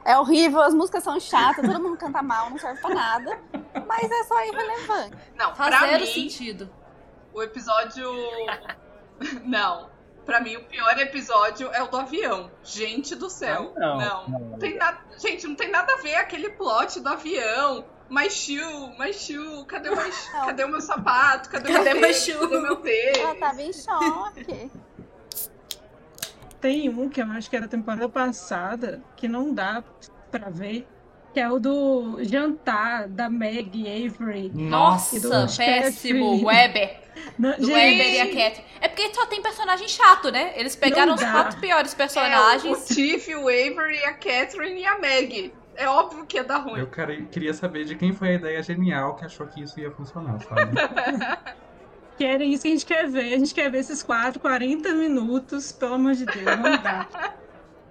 É horrível, as músicas são chatas, todo mundo canta mal, não serve pra nada. Mas é só irrelevante. Não, Faz pra zero mim, sentido. o episódio. Não. Pra mim, o pior episódio é o do avião. Gente do céu. Não, não. não. Não tem nada. Gente, não tem nada a ver aquele plot do avião. My shoe, my shoe, cadê o, my cadê o meu sapato? Cadê, Cadê meu tênis? shoe? Cadê meu tênis? Ela tava em choque. Tem um que eu acho que era temporada passada, que não dá pra ver, que é o do jantar da Meg e Avery. Nossa, E péssimo. Catherine. Weber. Não, Do gente, Weber e a Catherine. É porque só tem personagem chato, né? Eles pegaram os quatro piores É, personagens. o Tiff, o Avery, a Catherine e a Meg. É óbvio que ia dar ruim. Eu queria saber de quem foi a ideia genial que achou que isso ia funcionar, sabe? que era isso que a gente quer ver. A gente quer ver esses quatro, 40 minutos, pelo amor de Deus, não dá.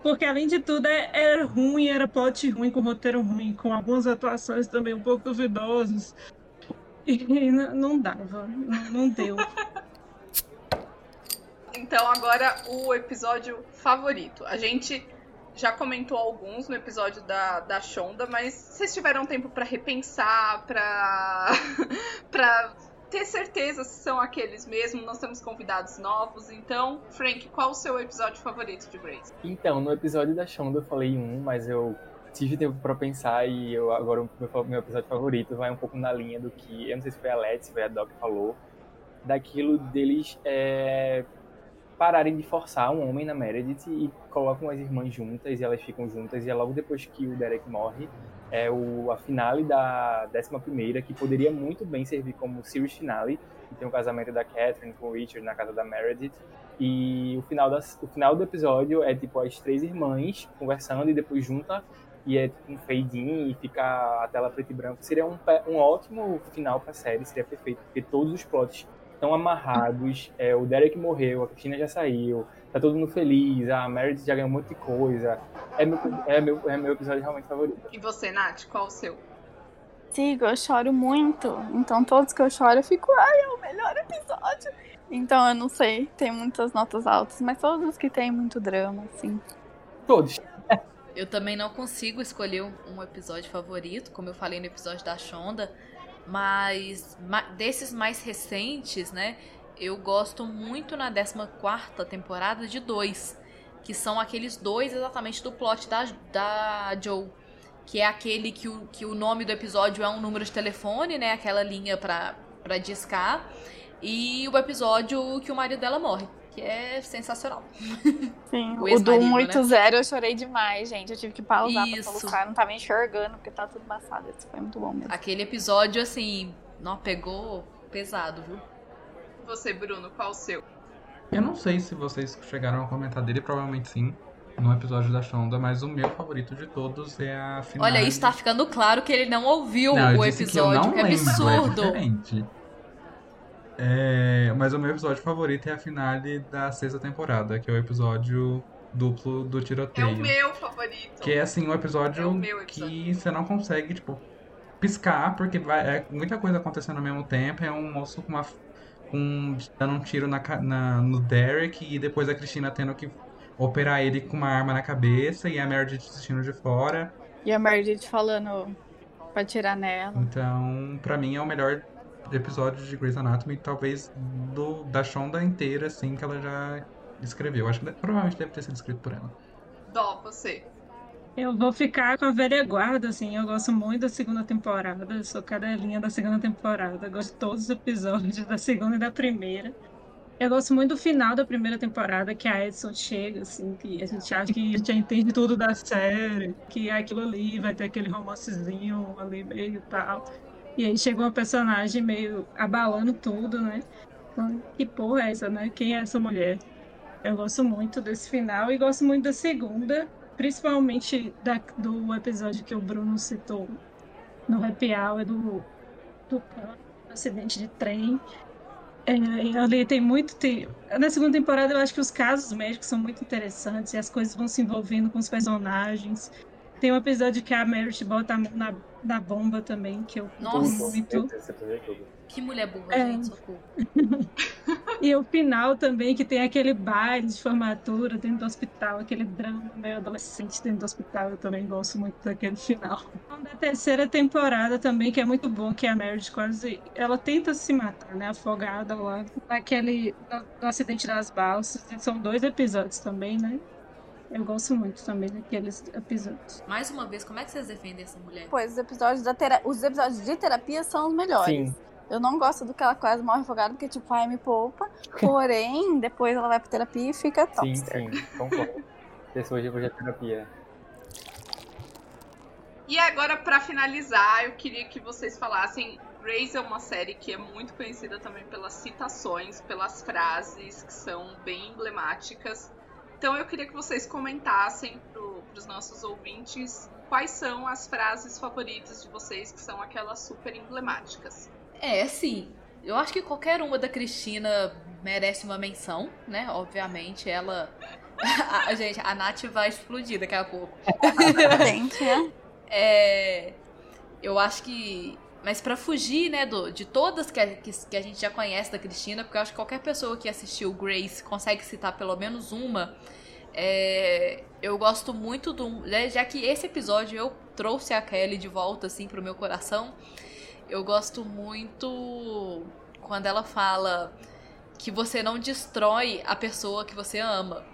Porque além de tudo, é- era ruim, era plot ruim, com roteiro ruim, com algumas atuações também um pouco duvidosas. E não, dava, não, deu. Então, agora o episódio favorito. A gente já comentou alguns no episódio da, da Shonda, mas vocês tiveram tempo pra repensar, pra, pra ter certeza se são aqueles mesmo. Nós temos convidados novos. Então, Frank, qual o seu episódio favorito de Grace? Então, no episódio da Shonda eu falei um, mas eu tive tempo pra pensar e eu agora o meu, episódio favorito vai um pouco na linha do que, eu não sei se foi a Let's, foi a Doc que falou, daquilo deles é, pararem de forçar um homem na Meredith e colocam as irmãs juntas e elas ficam juntas e é logo depois que o Derek morre é o, a finale da décima primeira que poderia muito bem servir como series finale tem o casamento da Catherine com o Richard na casa da Meredith e o final, das, o final do episódio é tipo as três irmãs conversando e depois junta e é tipo um fade-in e fica a tela preto e branco. Seria um, um ótimo final pra série, seria perfeito, porque todos os plots estão amarrados. É, o Derek morreu, a Cristina já saiu, tá todo mundo feliz, a Meredith já ganhou um monte de coisa. É meu, é meu, é meu episódio realmente favorito. E você, Nath, qual o seu? Sigo, eu choro muito. Então todos que eu choro, eu fico, ai, é o melhor episódio. Então eu não sei, tem muitas notas altas, mas todos os que tem muito drama, assim. Todos. Eu também não consigo escolher um- episódio favorito, como eu falei no episódio da Shonda, mas ma- desses mais recentes, né, eu gosto muito na 14ª temporada de dois, que são aqueles dois exatamente do plot da, da Joe, que é aquele que o, que o nome do episódio é um número de telefone, né, aquela linha pra, pra discar, e o episódio que o marido dela morre, que é sensacional. Sim, O o, do ex-marido, né? 180 eu chorei demais, gente. Eu tive que pausar Isso. pra colocar, não tava enxergando, porque tá tudo embaçado. Isso foi muito bom mesmo. Aquele episódio, assim, não pegou pesado, viu? Você, Bruno, qual o seu? Eu não sei se vocês chegaram a comentar dele, provavelmente sim, no episódio da Shonda, mas o meu favorito de todos é a final. Olha, isso tá ficando claro que ele não ouviu Não, eu o disse que eu episódio. não Que, lembro, absurdo. É diferente. É, mas o meu episódio favorito é a finale da sexta temporada, que é o episódio duplo do É tiroteio. o meu favorito. Que é assim, um É episódio o meu episódio. que você não consegue, tipo, piscar, porque vai, é muita coisa acontecendo ao mesmo tempo. É um moço com uma. Com, dando um tiro na, na- no Derek e depois a Cristina tendo que operar ele com uma arma na cabeça e a Meredith assistindo de fora. E a Meredith falando pra tirar nela. Então, pra mim é o melhor episódio de Grey's Anatomy, talvez do, da Shonda inteira, assim, que ela já escreveu. Acho que provavelmente deve ter sido escrito por ela. Dó, você. Eu vou ficar com a velha guarda, assim. Eu gosto muito da segunda temporada. Eu sou cadelinha da segunda temporada. Eu gosto de todos os episódios da segunda e da primeira. Eu gosto muito do final da primeira temporada, que a Edson chega, assim, que a gente acha que a gente já entende tudo da série, que é aquilo ali, vai ter aquele romancezinho ali meio e tal. E aí chega uma personagem meio abalando tudo, né? Então, Que porra é essa, né? Quem é essa mulher? Eu gosto muito desse final e gosto muito da segunda, principalmente da- do episódio que o Bruno citou no Happy Hour do, do acidente de trem. É, ali tem muito tempo. Na segunda temporada, eu acho que os casos médicos são muito interessantes e as coisas vão se envolvendo com os personagens. Tem um episódio que a Meredith bota a mão na, na bomba também, que eu Nossa. muito. É. Que mulher burra, É. gente, socorro. E o final também, que tem aquele baile de formatura dentro do hospital, aquele drama meio adolescente dentro do hospital, eu também gosto muito daquele final. Da terceira temporada também, que é muito bom, que é a Meredith quase, ela tenta se matar, né, afogada lá, naquele, no, no acidente das balsas, e são dois episódios também, né. Eu gosto muito também daqueles episódios. Mais uma vez, como é que vocês defendem essa mulher? Pois os episódios, da tera... os episódios de terapia são os melhores. Sim. Eu não gosto do que ela quase morre afogada, porque, tipo, ai, me poupa. Porém, depois ela vai pra terapia e fica top. Sim, sim, concordo. Pessoas depois da terapia. E agora, pra finalizar, eu queria que vocês falassem. Grace é uma série que é muito conhecida também pelas citações, pelas frases que são bem emblemáticas. Então eu queria que vocês comentassem pro, pros nossos ouvintes quais são as frases favoritas de vocês que são aquelas super emblemáticas. É, sim. Eu acho que qualquer uma da Cristina merece uma menção, né? Obviamente, ela. a, gente, a Nath vai explodir daqui a pouco. Gente, né? É, eu acho que. Mas pra fugir, né, do, de todas que a, que, que a gente já conhece da Cristina, porque eu acho que qualquer pessoa que assistiu Grace consegue citar pelo menos uma. é, eu gosto muito do. né, já que esse episódio eu trouxe a Kelly de volta, assim, pro meu coração. Eu gosto muito quando ela fala que você não destrói a pessoa que você ama,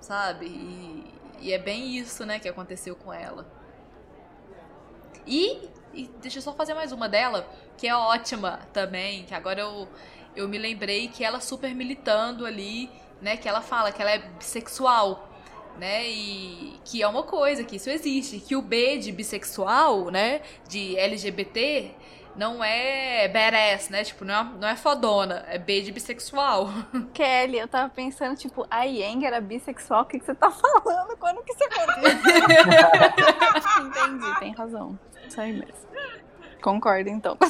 sabe? E, e é bem isso, né, que aconteceu com ela. E, e deixa eu só fazer mais uma dela, que é ótima também, que agora eu, eu me lembrei que ela super militando ali, né, que ela fala que ela é bissexual, né, e que é uma coisa, que isso existe, que o B de bissexual, né, de LGBT, não é badass, né, tipo, não é, não é fodona, é B de bissexual. Kelly, eu tava pensando, tipo, a Yang era bissexual, o que, que você tá falando? Quando que isso aconteceu? Entendi, tem razão. Isso aí mesmo. Concordo, então.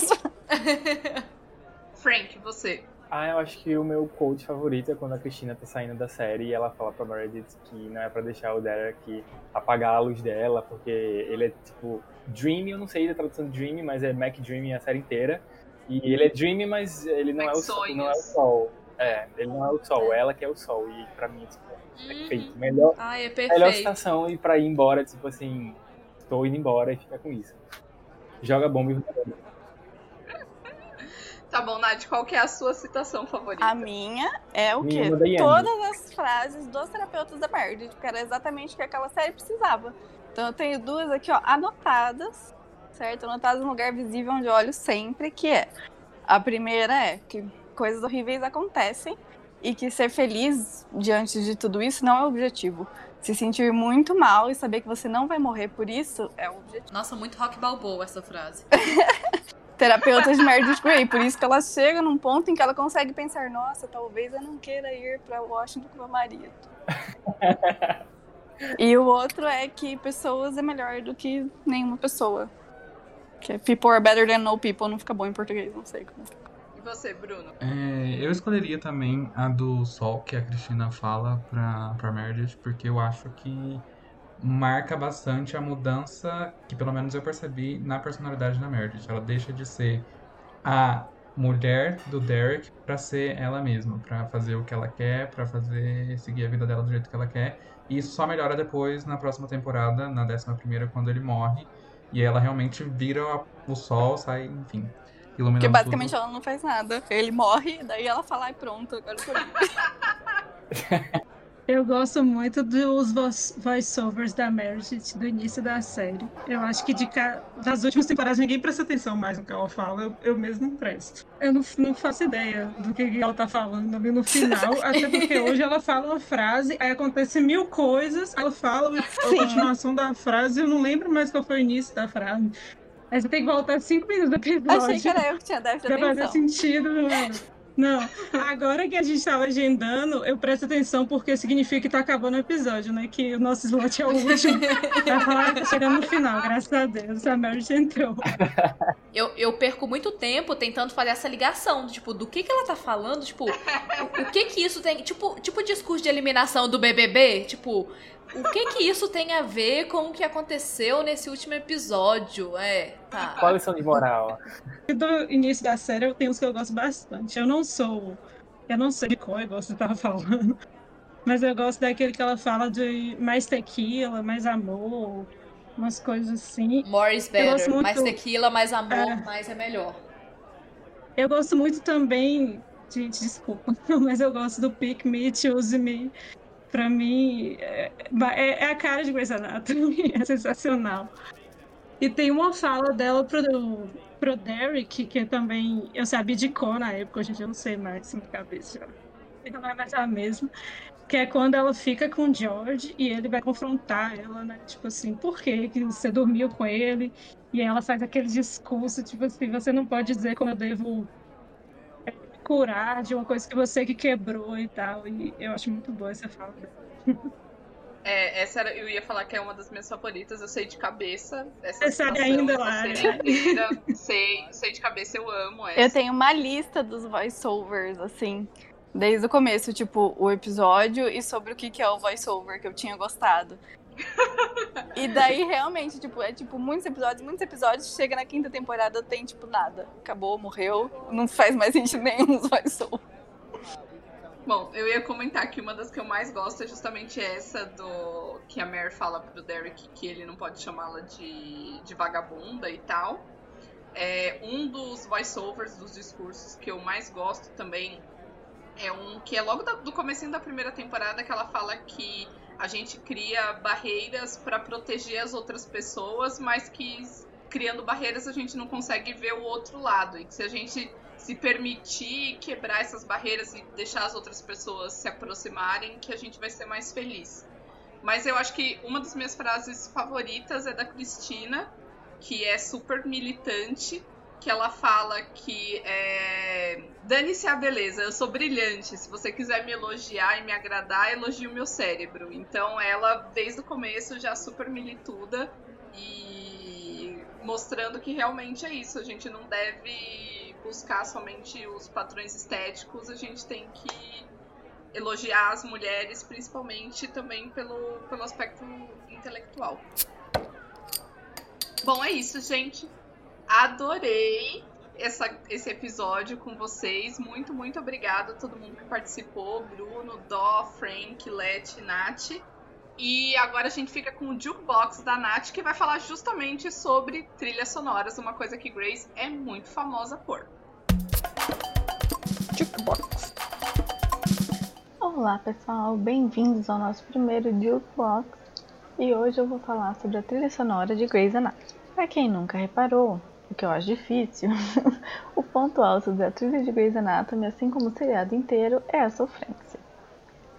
Frank, você. Ah, eu acho que o meu quote favorito é quando a Cristina tá saindo da série e ela fala pra Meredith que não é pra deixar o Derek apagar a luz dela, porque ele é tipo Dreamy, eu não sei a tradução de Dreamy, mas é Mac Dreamy a série inteira. E ele é Dreamy, mas ele não, é o, sol, não é o sol. É, ele não é o sol, ela que é o sol. E pra mim, tipo, é perfeito. Melhor, Ai, é melhor perfeito. citação e pra ir embora, tipo assim, tô indo embora e fica com isso. Joga bomba e. Tá bom, Nath, qual que é a sua citação favorita? A minha é o quê? Minha Yang. Todas as frases dos terapeutas da Meredith, porque era exatamente o que aquela série precisava. Então eu tenho duas aqui, ó, anotadas, certo? Anotadas um lugar visível onde eu olho sempre, que é... A primeira é que coisas horríveis acontecem e que ser feliz diante de tudo isso não é o objetivo. Se sentir muito mal e saber que você não vai morrer por isso é o objetivo. Nossa, muito rock balboa essa frase. terapeuta de Meredith Grey. Por isso que ela chega num ponto em que ela consegue pensar: nossa, talvez eu não queira ir pra Washington com meu marido. e o outro é que pessoas é melhor do que nenhuma pessoa. Que é people are better than no people, não fica bom em português, não sei como. E você, Bruno? É, eu escolheria também a do Sol, que a Cristina fala pra, pra Meredith, porque eu acho que marca bastante a mudança que pelo menos eu percebi na personalidade da Meredith. Ela deixa de ser a mulher do Derek pra ser ela mesma, pra fazer o que ela quer, pra fazer seguir a vida dela do jeito que ela quer. E isso só melhora depois na próxima temporada, na décima primeira, quando ele morre. E ela realmente vira o sol, sai, enfim, iluminando Porque basicamente tudo. ela não faz nada. Ele morre, daí ela fala, ai pronto, agora eu tô livre. Eu gosto muito dos voice- voiceovers da Meredith do início da série. Eu acho que de ca... das últimas temporadas ninguém presta atenção mais no que ela fala. Eu, eu mesmo não presto. Eu não, não faço ideia do que ela tá falando ali no final. até porque hoje ela fala uma frase, aí acontece mil coisas, ela fala a continuação da frase, eu não lembro mais qual foi o início da frase. Aí você tem que voltar cinco minutos do episódio. Achei que era eu que tinha déficit de Pra fazer atenção. sentido, mano. Não, agora que a gente tá legendando, eu presto atenção porque significa que tá acabando o episódio, né? Que o nosso slot é o último. Vai falar, tá chegando no final, graças a Deus. A Meredith entrou. Eu, eu perco muito tempo tentando fazer essa ligação, tipo, do que que ela tá falando, tipo, o, o que que isso tem, tipo, tipo discurso de eliminação do BBB, tipo, o que que isso tem a ver com o que aconteceu nesse último episódio, é, tá. Qual a lição de moral? Do início da série eu tenho uns que eu gosto bastante. Eu não sou. Eu não sei de qual igual você tava falando. Mas eu gosto daquele que ela fala de mais tequila, mais amor, umas coisas assim. More is Eu gosto better, muito- mais tequila, mais amor, É. mais é melhor. Eu gosto muito também. Gente, desculpa, mas eu gosto do Pick Me, Choose Me. Pra mim, é, é- é a cara de Grey's Anatomy, é sensacional. E tem uma fala dela pro, pro Derek, que também eu sabia de cor na época, hoje em dia eu não sei mais na cabeça. já. Não é mais a mesma. Que é quando ela fica com o George e ele vai confrontar ela, né? Tipo assim, por que você dormiu com ele? E ela faz aquele discurso, tipo assim, você não pode dizer como eu devo é, curar de uma coisa que você que quebrou e tal. E eu acho muito boa essa fala dela. É, essa era, eu ia falar que é uma das minhas favoritas, eu sei de cabeça. Essa Você sabe ainda, Lara? cena inteira, sei, sei de cabeça, eu amo essa. Eu tenho uma lista dos voiceovers, assim, desde o começo, tipo, o episódio e sobre o que que é o voiceover que eu tinha gostado. E daí, realmente, tipo, é tipo, muitos episódios, muitos episódios, chega na quinta temporada, tem, tipo, nada. Acabou, morreu, não faz mais sentido nenhum os voiceovers. Bom, eu ia comentar que uma das que eu mais gosto é justamente essa do que a Mare fala pro Derek que ele não pode chamá-la de, de vagabunda e tal. É, um dos voiceovers dos discursos que eu mais gosto também é um que é logo da- do comecinho da primeira temporada que ela fala que a gente cria barreiras para proteger as outras pessoas, mas que criando barreiras a gente não consegue ver o outro lado. E que se a gente se permitir quebrar essas barreiras e deixar as outras pessoas se aproximarem, que a gente vai ser mais feliz. Mas eu acho que uma das minhas frases favoritas é da Cristina, que é super militante, que ela fala que é, dane-se a beleza, eu sou brilhante. Se você quiser me elogiar e me agradar, elogie o meu cérebro. Então ela, desde o começo, já super milituda e mostrando que realmente é isso. A gente não deve buscar somente os padrões estéticos, a gente tem que elogiar as mulheres, principalmente também pelo, pelo aspecto intelectual. Bom, é isso, gente. Adorei essa, esse episódio com vocês. Muito, muito obrigada a todo mundo que participou: Bruno, Dó, Frank, Let, Nath. E agora a gente fica com o Jukebox da Nath, que vai falar justamente sobre trilhas sonoras, uma coisa que Grace é muito famosa por. Jukebox. Olá pessoal, bem-vindos ao nosso primeiro Jukebox. E hoje eu vou falar sobre a trilha sonora de Grey's Anatomy. Pra quem nunca reparou, o que eu acho difícil, o ponto alto da trilha de Grey's Anatomy, assim como o seriado inteiro, é a sofrência.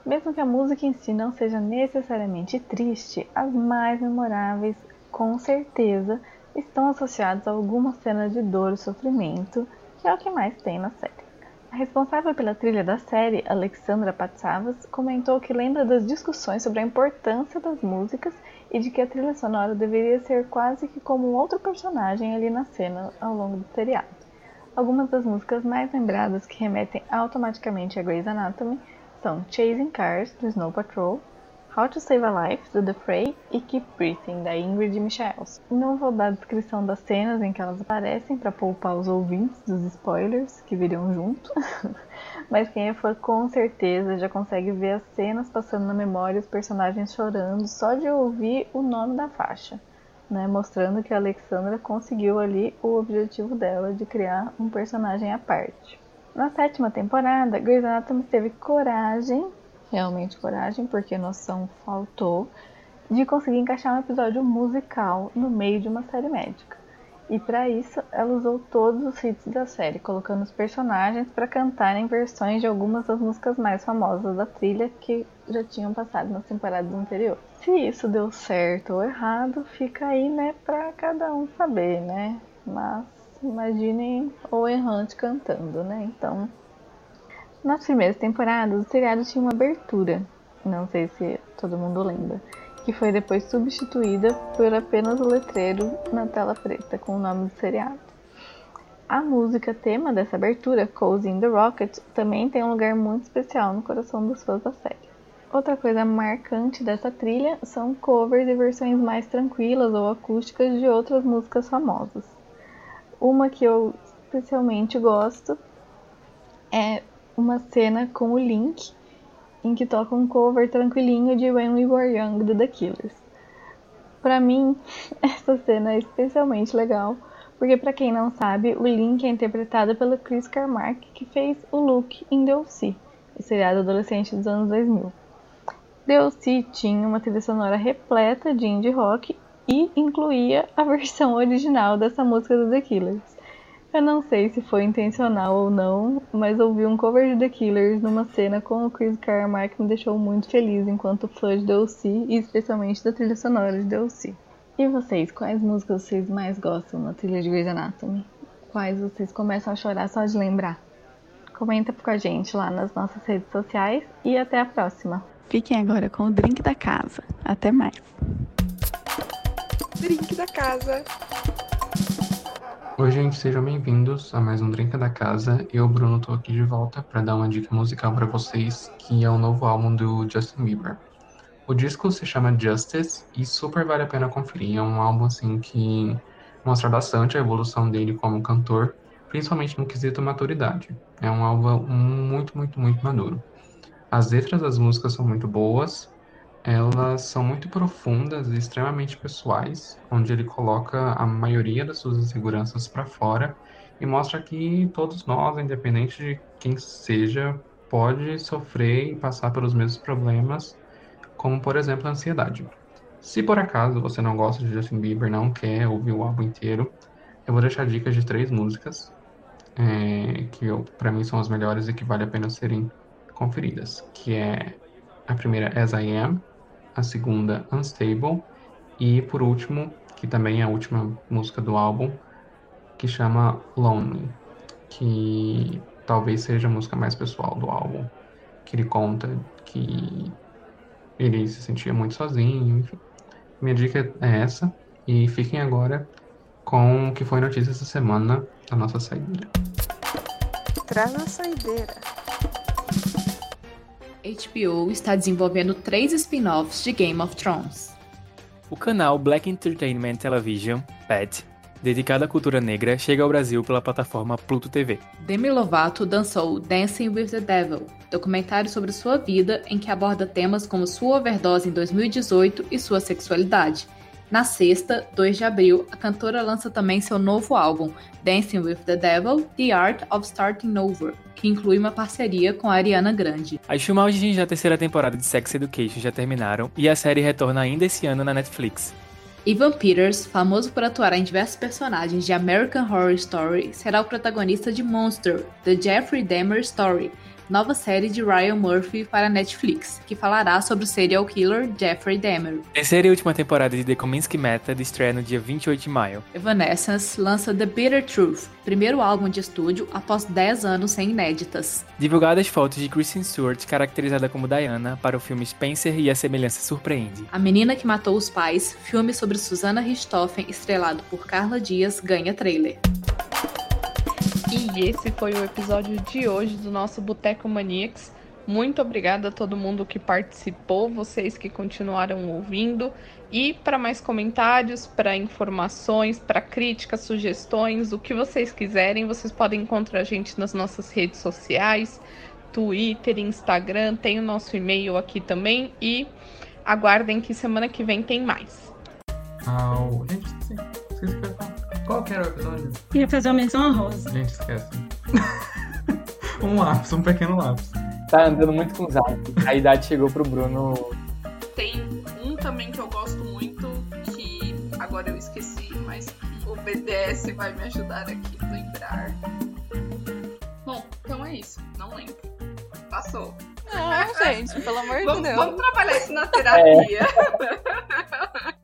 Mesmo que a música em si não seja necessariamente triste, as mais memoráveis, com certeza, estão associadas a alguma cena de dor e sofrimento, que é o que mais tem na série. A responsável pela trilha da série, Alexandra Patsavas, comentou que lembra das discussões sobre a importância das músicas e de que a trilha sonora deveria ser quase que como um outro personagem ali na cena ao longo do seriado. Algumas das músicas mais lembradas que remetem automaticamente a Grey's Anatomy são Chasing Cars, do Snow Patrol, How to Save a Life, do The Fray, e Keep Breathing, da Ingrid Michaels. Não vou dar descrição das cenas em que elas aparecem para poupar os ouvintes dos spoilers que viriam junto, mas quem fã com certeza já consegue ver as cenas passando na memória os personagens chorando só de ouvir o nome da faixa, né? mostrando que a Alexandra conseguiu ali o objetivo dela de criar um personagem à parte. Na sétima temporada, Grey's Anatomy teve coragem, realmente coragem, porque noção faltou, de conseguir encaixar um episódio musical no meio de uma série médica. E para isso, ela usou todos os hits da série, colocando os personagens para cantarem versões de algumas das músicas mais famosas da trilha que já tinham passado nas temporadas anteriores. Se isso deu certo ou errado, fica aí, né, para cada um saber, né? Mas imaginem o errante cantando, né? Então, nas primeiras temporadas, o seriado tinha uma abertura, não sei se todo mundo lembra, que foi depois substituída por apenas o letreiro na tela preta com o nome do seriado. A música tema dessa abertura, Cozy in the Rocket, também tem um lugar muito especial no coração dos fãs da série. Outra coisa marcante dessa trilha são covers e versões mais tranquilas ou acústicas de outras músicas famosas. Uma que eu especialmente gosto é uma cena com o Link, em que toca um cover tranquilinho de When We Were Young do The Killers. Para mim, essa cena é especialmente legal, porque para quem não sabe, o Link é interpretado pelo Chris Carmack, que fez o Luke em DLC, o seriado adolescente dos anos 2000. DLC tinha uma trilha sonora repleta de indie rock e incluía a versão original dessa música do The Killers. Eu não sei se foi intencional ou não, mas ouvir um cover de The Killers numa cena com o Chris Carmack me deixou muito feliz enquanto fã de DLC e especialmente da trilha sonora de DLC. E vocês, quais músicas vocês mais gostam na trilha de Grey's Anatomy? Quais vocês começam a chorar só de lembrar? Comenta com a gente lá nas nossas redes sociais e até a próxima. Fiquem agora com o drink da casa. Até mais. Drink da casa. Oi, gente, sejam bem-vindos a mais um Drink da Casa. Eu, Bruno, tô aqui de volta para dar uma dica musical para vocês, que é o novo álbum do Justin Bieber. O disco se chama Justice e super vale a pena conferir. É um álbum assim que mostra bastante a evolução dele como cantor, principalmente no quesito maturidade. É um álbum muito, muito, muito maduro. As letras das músicas são muito boas, elas são muito profundas e extremamente pessoais, onde ele coloca a maioria das suas inseguranças para fora e mostra que todos nós, independente de quem seja, pode sofrer e passar pelos mesmos problemas, como por exemplo a ansiedade. Se por acaso você não gosta de Justin Bieber, não quer ouvir o álbum inteiro, eu vou deixar dicas de três músicas é, que para mim são as melhores e que vale a pena serem conferidas, que é a primeira As I Am, a segunda Unstable e por último, que também é a última música do álbum, que chama Lonely, que talvez seja a música mais pessoal do álbum, que ele conta que ele se sentia muito sozinho, enfim. Minha dica é essa e fiquem agora com o que foi notícia essa semana da nossa saideira. Traz a saideira. HBO está desenvolvendo três spin-offs de Game of Thrones. O canal Black Entertainment Television, PET, dedicado à cultura negra, chega ao Brasil pela plataforma Pluto TV. Demi Lovato dançou Dancing with the Devil, documentário sobre sua vida em que aborda temas como sua overdose em 2018 e sua sexualidade. Na sexta, 2 de abril, a cantora lança também seu novo álbum, Dancing with the Devil: The Art of Starting Over, que inclui uma parceria com a Ariana Grande. As filmagens da terceira temporada de Sex Education já terminaram e a série retorna ainda esse ano na Netflix. Ivan Peters, famoso por atuar em diversos personagens de American Horror Story, será o protagonista de Monster, The Jeffrey Dahmer Story, nova série de Ryan Murphy para Netflix, que falará sobre o serial killer Jeffrey Dahmer. Terceira e última temporada de The Kominsky Method estreia no dia 28 de maio. Evanescence lança The Bitter Truth, primeiro álbum de estúdio após 10 anos sem inéditas. Divulgadas fotos de Kristen Stewart, caracterizada como Diana, para o filme Spencer e a semelhança surpreende. A Menina que Matou os Pais, filme sobre Susana Richthofen, estrelado por Carla Dias, ganha trailer. E esse foi o episódio de hoje do nosso Boteco Maniacs. Muito obrigada a todo mundo que participou, vocês que continuaram ouvindo. E para mais comentários, para informações, para críticas, sugestões, o que vocês quiserem, vocês podem encontrar a gente nas nossas redes sociais, Twitter, Instagram, tem o nosso e-mail aqui também e aguardem que semana que vem tem mais. Au. Gente, Qual que era o episódio? Ia fazer uma menção honrosa. Gente, esquece. um lápis, um pequeno lápis. Tá andando muito com o Zap. A idade chegou pro Bruno. Tem um também que eu gosto muito, que agora eu esqueci, mas o BDS vai me ajudar aqui a lembrar. Bom, então é isso. Não lembro. Passou. Não, gente, pelo amor de Deus. vamos trabalhar isso na terapia.